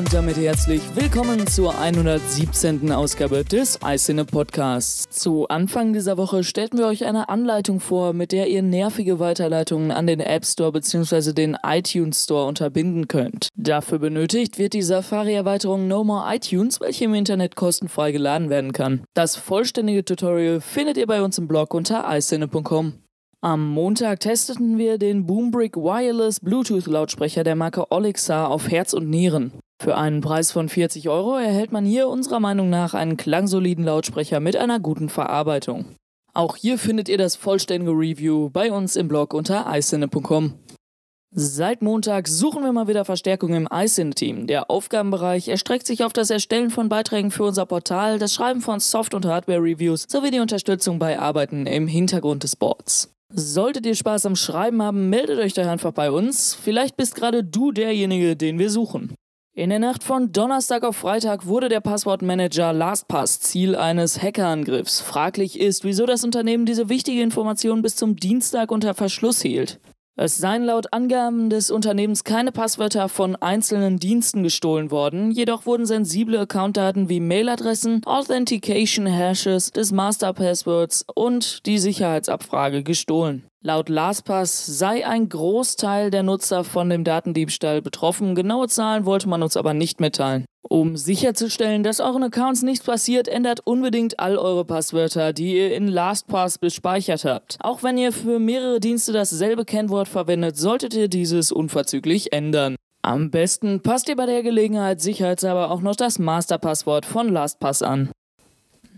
damit herzlich willkommen zur 117. Ausgabe des iCine Podcasts. Zu Anfang dieser Woche stellten wir euch eine Anleitung vor, mit der ihr nervige Weiterleitungen an den App Store bzw. den iTunes Store unterbinden könnt. Dafür benötigt wird die Safari-Erweiterung No More iTunes, welche im Internet kostenfrei geladen werden kann. Das vollständige Tutorial findet ihr bei uns im Blog unter iCine.com. Am Montag testeten wir den Boombrick Wireless Bluetooth Lautsprecher der Marke Olixa auf Herz und Nieren. Für einen Preis von 40 Euro erhält man hier unserer Meinung nach einen klangsoliden Lautsprecher mit einer guten Verarbeitung. Auch hier findet ihr das vollständige Review bei uns im Blog unter iCine.com. Seit Montag suchen wir mal wieder Verstärkung im iCine-Team. Der Aufgabenbereich erstreckt sich auf das Erstellen von Beiträgen für unser Portal, das Schreiben von Soft- und Hardware-Reviews sowie die Unterstützung bei Arbeiten im Hintergrund des Boards. Solltet ihr Spaß am Schreiben haben, meldet euch doch einfach bei uns. Vielleicht bist gerade du derjenige, den wir suchen. In der Nacht von Donnerstag auf Freitag wurde der Passwortmanager LastPass Ziel eines Hackerangriffs. Fraglich ist, wieso das Unternehmen diese wichtige Information bis zum Dienstag unter Verschluss hielt. Es seien laut Angaben des Unternehmens keine Passwörter von einzelnen Diensten gestohlen worden, jedoch wurden sensible Accountdaten wie Mailadressen, Authentication Hashes des Master Passwords und die Sicherheitsabfrage gestohlen. Laut LastPass sei ein Großteil der Nutzer von dem Datendiebstahl betroffen, genaue Zahlen wollte man uns aber nicht mitteilen. Um sicherzustellen, dass euren Accounts nichts passiert, ändert unbedingt all eure Passwörter, die ihr in LastPass gespeichert habt. Auch wenn ihr für mehrere Dienste dasselbe Kennwort verwendet, solltet ihr dieses unverzüglich ändern. Am besten passt ihr bei der Gelegenheit sicherheitshalber auch noch das Masterpasswort von LastPass an.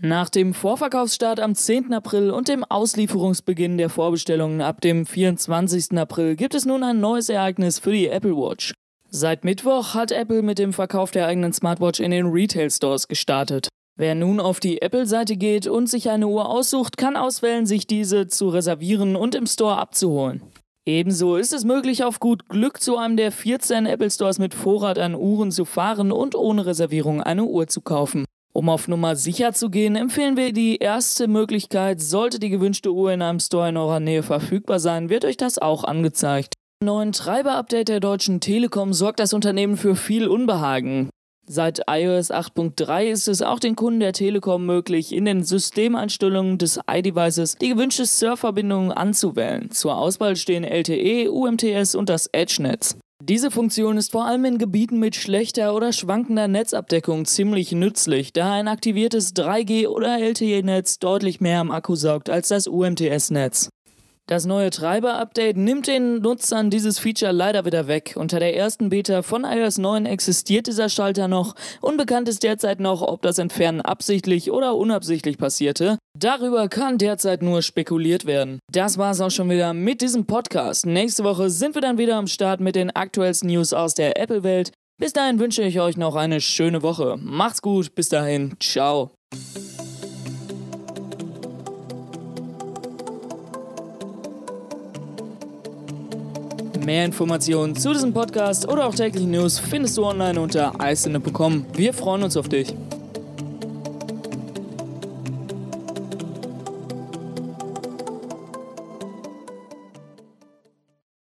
Nach dem Vorverkaufsstart am 10. April und dem Auslieferungsbeginn der Vorbestellungen ab dem 24. April gibt es nun ein neues Ereignis für die Apple Watch. Seit Mittwoch hat Apple mit dem Verkauf der eigenen Smartwatch in den Retail Stores gestartet. Wer nun auf die Apple-Seite geht und sich eine Uhr aussucht, kann auswählen, sich diese zu reservieren und im Store abzuholen. Ebenso ist es möglich, auf gut Glück zu einem der 14 Apple Stores mit Vorrat an Uhren zu fahren und ohne Reservierung eine Uhr zu kaufen. Um auf Nummer sicher zu gehen, empfehlen wir die erste Möglichkeit. Sollte die gewünschte Uhr in einem Store in eurer Nähe verfügbar sein, wird euch das auch angezeigt. Im neuen Treiber-Update der Deutschen Telekom sorgt das Unternehmen für viel Unbehagen. Seit iOS 8.3 ist es auch den Kunden der Telekom möglich, in den Systemeinstellungen des iDevices die gewünschte Surfverbindung anzuwählen. Zur Auswahl stehen LTE, UMTS und das EdgeNetz. Diese Funktion ist vor allem in Gebieten mit schlechter oder schwankender Netzabdeckung ziemlich nützlich, da ein aktiviertes 3G- oder LTE-Netz deutlich mehr am Akku saugt als das UMTS-Netz. Das neue Treiber-Update nimmt den Nutzern dieses Feature leider wieder weg. Unter der ersten Beta von iOS 9 existiert dieser Schalter noch. Unbekannt ist derzeit noch, ob das Entfernen absichtlich oder unabsichtlich passierte. Darüber kann derzeit nur spekuliert werden. Das war's auch schon wieder mit diesem Podcast. Nächste Woche sind wir dann wieder am Start mit den aktuellsten News aus der Apple-Welt. Bis dahin wünsche ich euch noch eine schöne Woche. Macht's gut, bis dahin, ciao. Mehr Informationen zu diesem Podcast oder auch täglichen News findest du online unter eisende.com. Wir freuen uns auf dich.